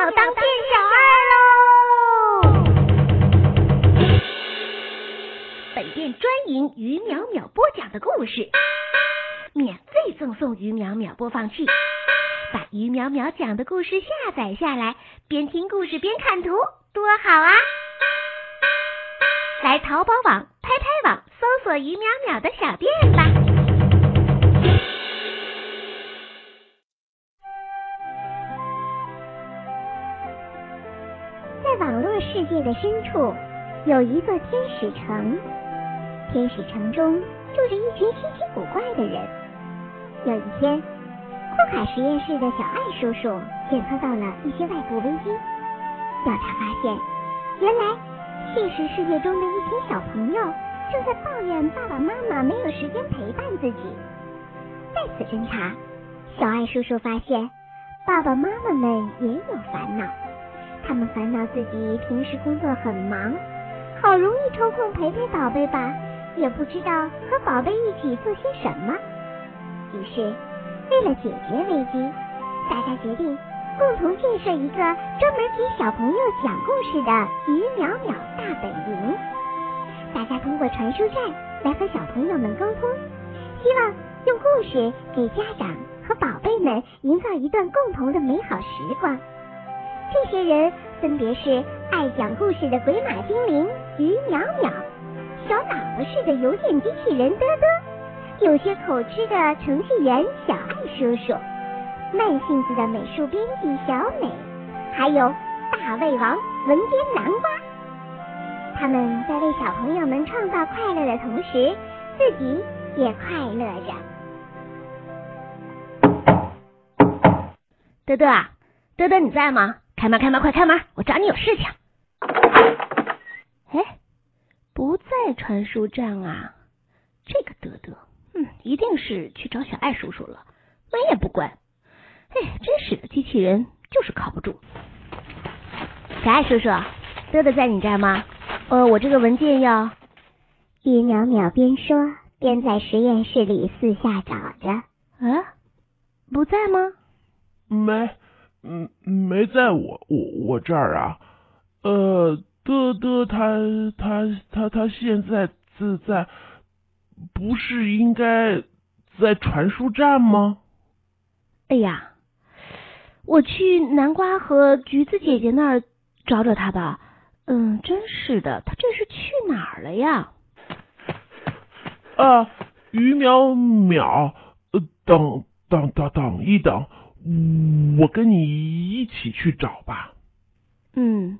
要当店小二喽！本店专营于淼淼播讲的故事，免费赠送于淼淼播放器，把于淼淼讲的故事下载下来，边听故事边看图，多好啊！来淘宝网、拍拍网搜索于淼淼的小店吧。世界的深处有一座天使城，天使城中住着一群稀奇古怪的人。有一天，库卡实验室的小艾叔叔检测到了一些外部危机。调查发现，原来现实世界中的一群小朋友正在抱怨爸爸妈妈没有时间陪伴自己。再次侦查，小艾叔叔发现爸爸妈妈们也有烦恼。他们烦恼自己平时工作很忙，好容易抽空陪陪宝贝吧，也不知道和宝贝一起做些什么。于是，为了解决危机，大家决定共同建设一个专门给小朋友讲故事的于淼淼大本营。大家通过传输站来和小朋友们沟通，希望用故事给家长和宝贝们营造一段共同的美好时光。这些人分别是爱讲故事的鬼马精灵于淼淼，小脑子似的邮件机器人嘚嘚，有些口吃的程序员小爱叔叔，慢性子的美术编辑小美，还有大胃王文编南瓜。他们在为小朋友们创造快乐的同时，自己也快乐着。嘚嘚啊，嘚嘚你在吗？开门，开门，快开门！我找你有事情。哎，不在传输站啊！这个德德，嗯，一定是去找小爱叔叔了，门也不关。哎，真是的，机器人就是靠不住。小爱叔叔，德德在你这儿吗？呃，我这个文件要……于淼淼边说边在实验室里四下找着。啊，不在吗？没。嗯，没在我我我这儿啊，呃，的的他他他他现在自在，不是应该在传输站吗？哎呀，我去南瓜和橘子姐姐那儿找找他吧。嗯，真是的，他这是去哪儿了呀？啊，于淼淼，呃，等等等等一等。我跟你一起去找吧。嗯，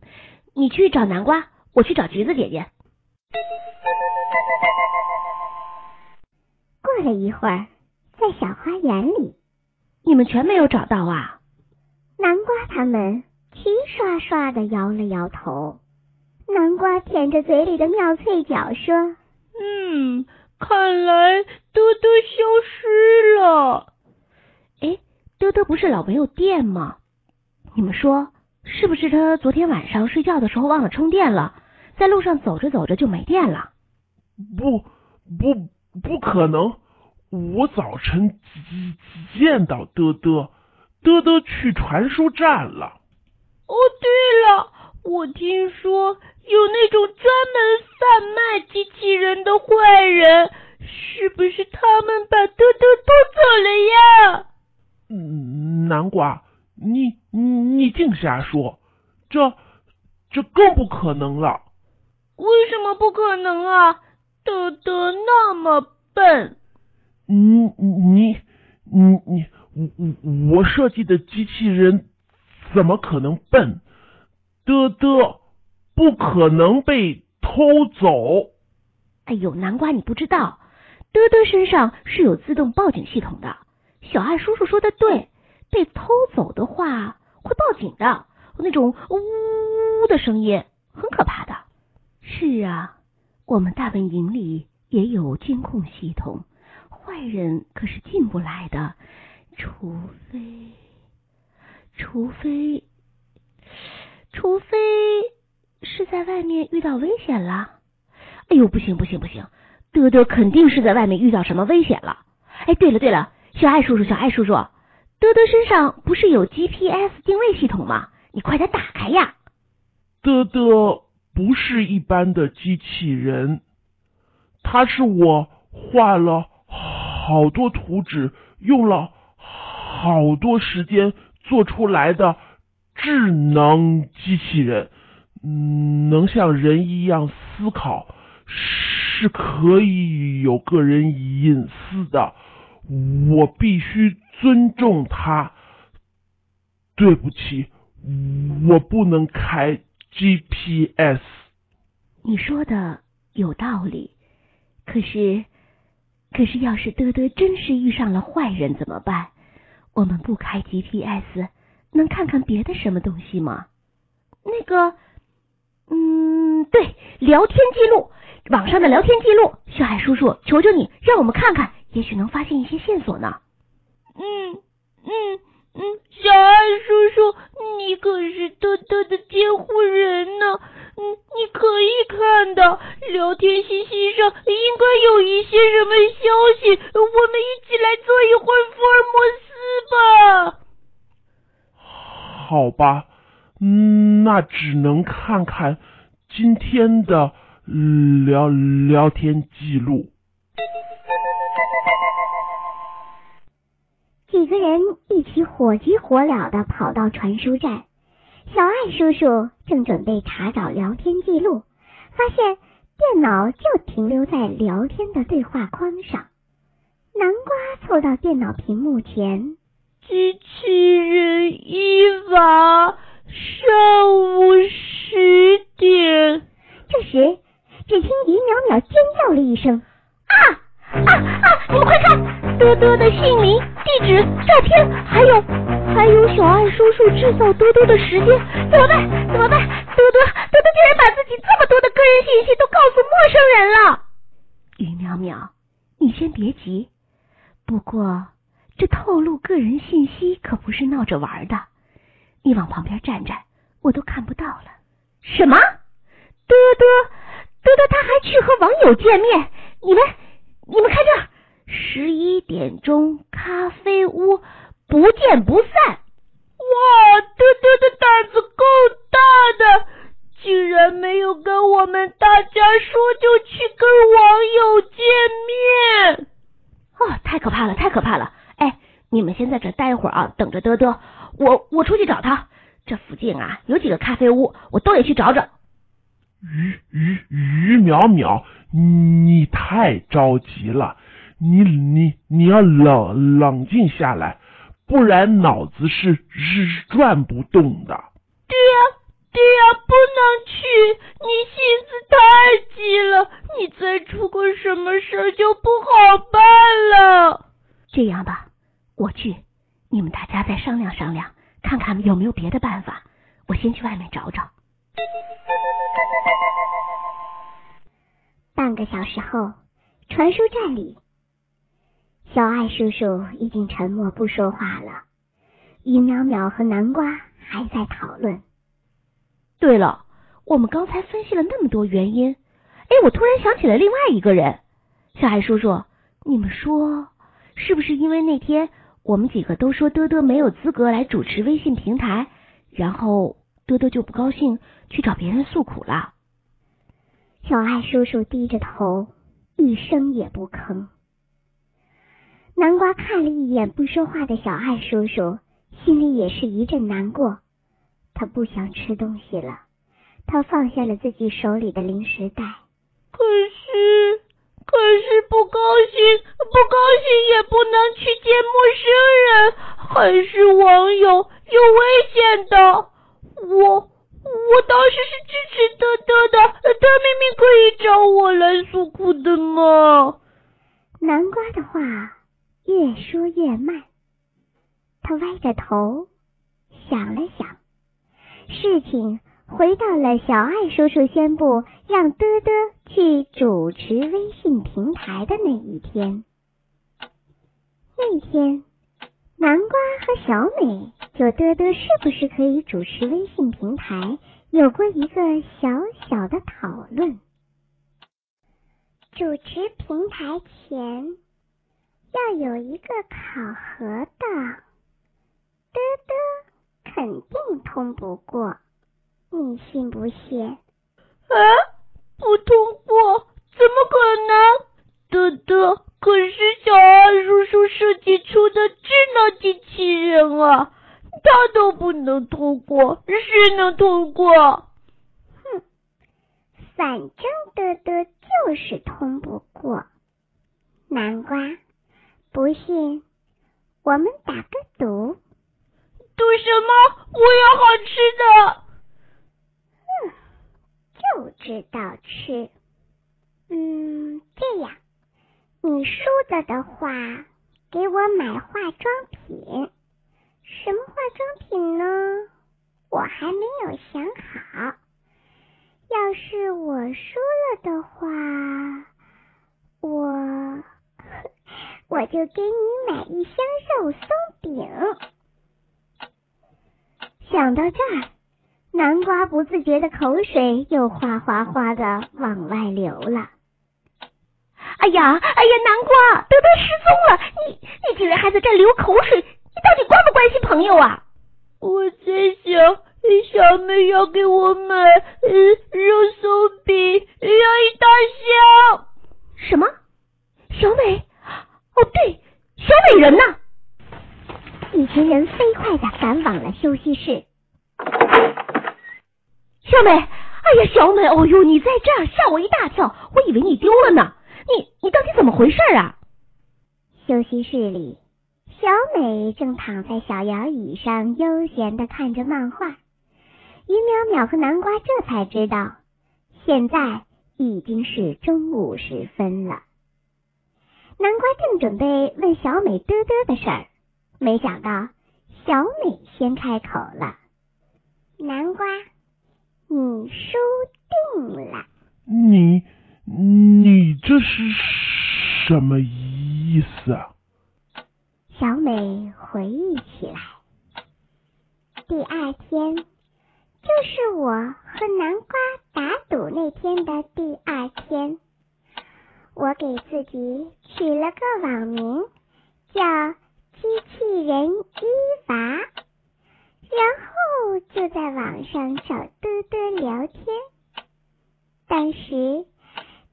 你去找南瓜，我去找橘子姐姐。过了一会儿，在小花园里，你们全没有找到啊？南瓜他们齐刷刷的摇了摇头。南瓜舔着嘴里的妙脆角说：“嗯，看来多多消失了。”多多不是老没有电吗？你们说是不是他昨天晚上睡觉的时候忘了充电了，在路上走着走着就没电了？不不不可能！我早晨见到多多，多多去传输站了。哦，对了，我听说有那种专门贩卖机器人的坏人，是不是他们把多多偷走了呀？嗯，南瓜，你你你净瞎说，这这更不可能了。为什么不可能啊？德德那么笨。你你你你我我设计的机器人怎么可能笨？德德不可能被偷走。哎呦，南瓜你不知道，德德身上是有自动报警系统的。小爱叔叔说的对，被偷走的话会报警的，那种呜呜的声音很可怕的。是啊，我们大本营里也有监控系统，坏人可是进不来的，除非，除非，除非是在外面遇到危险了。哎呦，不行不行不行，德德肯定是在外面遇到什么危险了。哎，对了对了。小爱叔叔，小爱叔叔，德德身上不是有 GPS 定位系统吗？你快点打开呀！嘚嘚不是一般的机器人，它是我画了好多图纸，用了好多时间做出来的智能机器人，嗯，能像人一样思考，是可以有个人隐私的。我必须尊重他。对不起，我不能开 GPS。你说的有道理，可是，可是要是德德真是遇上了坏人怎么办？我们不开 GPS，能看看别的什么东西吗？那个，嗯，对，聊天记录，网上的聊天记录。小海叔叔，求求你，让我们看看，也许能发现一些线索呢。嗯嗯。嗯，小爱叔叔，你可是多多的监护人呢。嗯，你可以看到聊天信息上应该有一些什么消息，我们一起来做一会儿福尔摩斯吧。好吧，那只能看看今天的聊聊天记录。几个人一起火急火燎的跑到传输站，小爱叔叔正准备查找聊天记录，发现电脑就停留在聊天的对话框上。南瓜凑到电脑屏幕前，机器人伊娃，上午十点。这时，只听于淼淼尖叫了一声：“啊！”啊啊！你们快看，多多的姓名、地址、照片，还有还有小爱叔叔制造多多的时间，怎么办？怎么办？多多多多竟然把自己这么多的个人信息都告诉陌生人了。于淼淼，你先别急，不过这透露个人信息可不是闹着玩的，你往旁边站站，我都看不到了。什么？多多多多他还去和网友见面？你们？你们看这，十一点钟咖啡屋不见不散。哇，多多的胆子够大的，竟然没有跟我们大家说就去跟网友见面。哦，太可怕了，太可怕了！哎，你们先在这待会儿啊，等着嘚嘚，我我出去找他。这附近啊有几个咖啡屋，我都得去找找。于于于淼淼。你太着急了，你你你要冷冷静下来，不然脑子是是转不动的。对呀对呀，不能去，你心思太急了，你再出个什么事就不好办了。这样吧，我去，你们大家再商量商量，看看有没有别的办法。我先去外面找找。半个小时后，传输站里，小爱叔叔已经沉默不说话了。于淼淼和南瓜还在讨论。对了，我们刚才分析了那么多原因，哎，我突然想起了另外一个人。小爱叔叔，你们说是不是因为那天我们几个都说多多没有资格来主持微信平台，然后多多就不高兴去找别人诉苦了？小爱叔叔低着头，一声也不吭。南瓜看了一眼不说话的小爱叔叔，心里也是一阵难过。他不想吃东西了，他放下了自己手里的零食袋。可是，可是不高兴，不高兴也不能去见陌生人，还是网友，有危险的。我。我当时是支持德德的，他明明可以找我来诉苦的嘛。南瓜的话越说越慢，他歪着头想了想，事情回到了小爱叔叔宣布让嘚嘚去主持微信平台的那一天。那天。南瓜和小美就嘚嘚是不是可以主持微信平台，有过一个小小的讨论。主持平台前要有一个考核的，嘚嘚肯定通不过，你信不信？啊，不通过？怎么可能？德德可是小二叔叔设计出的智能机器人啊，他都不能通过，谁能通过？哼，反正德德就是通不过。南瓜，不信，我们打个赌。赌什么？我要好吃的。嗯，就知道吃。嗯，这样，你输了的话，给我买化妆品。什么化妆品呢？我还没有想好。要是我输了的话，我我就给你买一箱肉松饼。想到这儿，南瓜不自觉的口水又哗哗哗的往外流了。哎呀，哎呀，南瓜，德德失踪了！你你竟然还在这流口水，你到底关不关心朋友啊？我在想，小美要给我买呃肉松饼，要一大箱。什么？小美？哦，对，小美人呢？一群人飞快的赶往了休息室。小美，哎呀，小美，哦呦，你在这儿，吓我一大跳，我以为你丢了呢。你你到底怎么回事啊？休息室里，小美正躺在小摇椅上悠闲的看着漫画。于淼淼和南瓜这才知道，现在已经是中午时分了。南瓜正准备问小美嘚嘚的事儿。没想到，小美先开口了：“南瓜，你输定了。”你你这是什么意思啊？小美回忆起来，第二天就是我和南瓜打赌那天的第二天。我给自己取了个网名，叫。机器人伊娃，然后就在网上找嘚嘚聊天。当时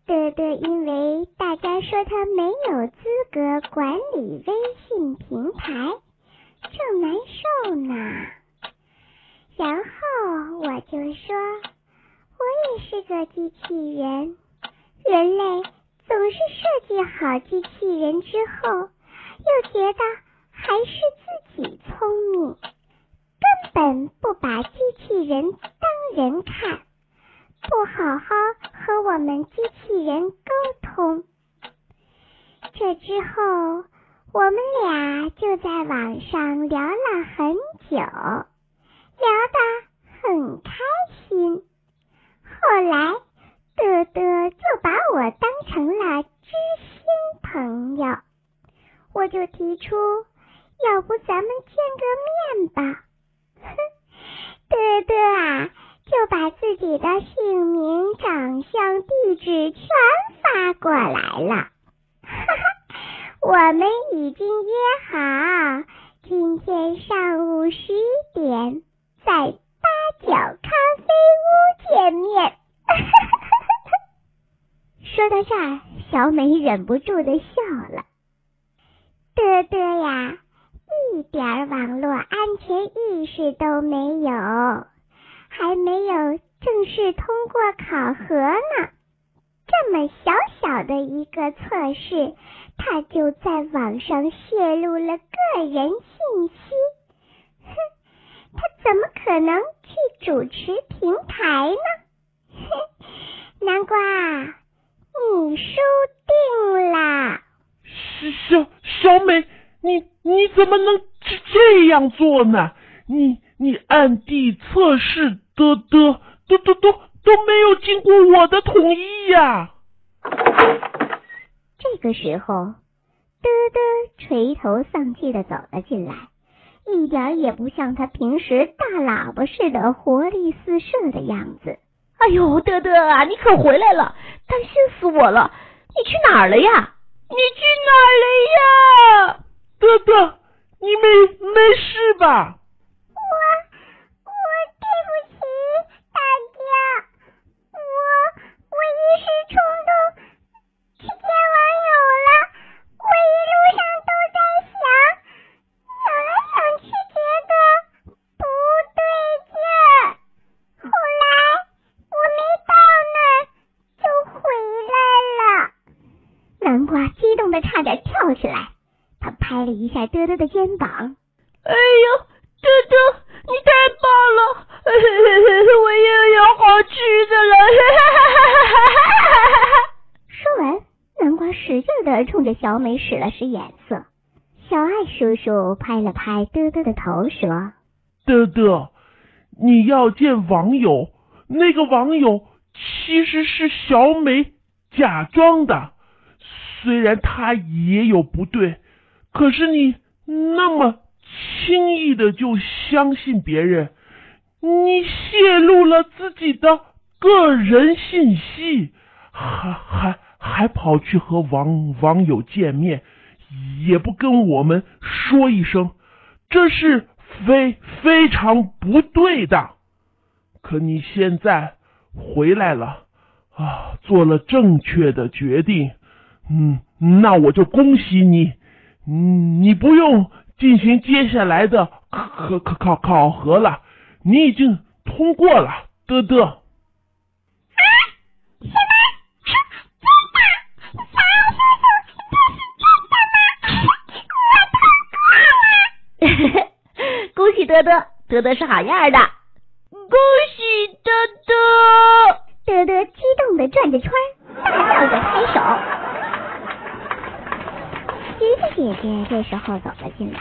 嘚嘚因为大家说他没有资格管理微信平台，正难受呢。然后我就说，我也是个机器人，人类总是设计好机器人之后，又觉得。还是自己聪明，根本不把机器人当人看，不好好和我们机器人沟通。这之后，我们俩就在网上聊了很久，聊得很开心。后来，德德就把我当成了知心朋友，我就提出。要不咱们见个面吧？哼，德德啊，就把自己的姓名、长相、地址全发过来了。哈哈，我们已经约好今天上午十点在八角咖啡屋见面。哈哈！说到这儿，小美忍不住的笑了。德德呀。一点网络安全意识都没有，还没有正式通过考核呢。这么小小的一个测试，他就在网上泄露了个人信息。哼，他怎么可能去主持平台呢？哼，南瓜，你输定了。小小美。你你怎么能这这样做呢？你你暗地测试的的都都都都没有经过我的同意呀！这个时候，嘚嘚垂头丧气的走了进来，一点也不像他平时大喇叭似的活力四射的样子。哎呦，德德啊，你可回来了，担心死我了！你去哪儿了呀？你去哪儿了呀？德德，你没没事吧？一下嘚嘚的肩膀，哎呦，嘚嘚，你太棒了！我又有好吃的了！说完，南瓜使劲的冲着小美使了使眼色。小爱叔叔拍了拍嘚嘚的头，说：“嘚嘚，你要见网友，那个网友其实是小美假装的，虽然他也有不对。”可是你那么轻易的就相信别人，你泄露了自己的个人信息，还还还跑去和网网友见面，也不跟我们说一声，这是非非常不对的。可你现在回来了啊，做了正确的决定，嗯，那我就恭喜你。嗯，你不用进行接下来的考考考考核了，你已经通过了，嘚嘚。啊？什么？真的？小爱叔叔，这是真的吗？我通过了！恭喜多多，多多是好样的。恭喜多多！多多激动的转着圈，大叫着拍手。姐姐这时候走了进来，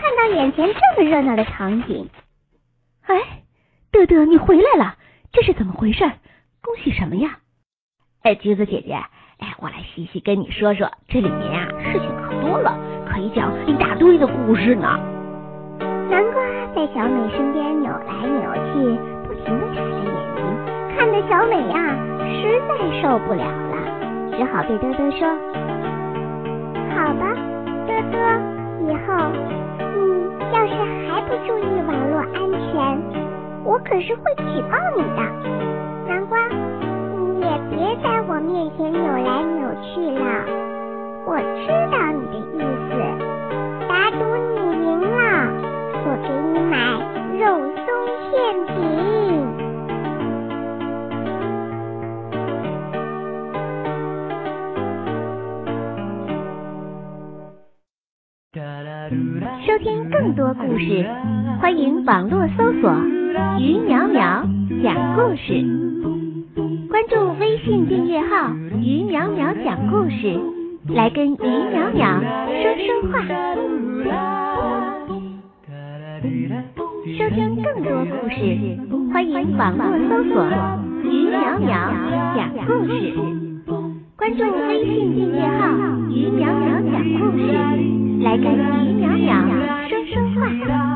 看到眼前这么热闹的场景，哎，嘚嘚，你回来了，这是怎么回事？恭喜什么呀？哎，橘子姐姐，哎，我来细细跟你说说，这里面啊事情可多了，可以讲一大堆的故事呢。南瓜在小美身边扭来扭去，不停的眨着眼睛，看得小美呀实在受不了了，只好对嘚嘚说。好吧，哥，以后你要是还不注意网络安全，我可是会举报你的。南瓜，你也别在我面前扭来扭去了。我知收听更多故事，欢迎网络搜索“于淼淼讲故事”，关注微信订阅号“于淼淼讲故事”，来跟于淼淼说说话。收听更多故事，欢迎网络搜索“于淼淼讲故事”，关注微信订阅号“于淼淼讲故事”，来跟徐淼淼说说话。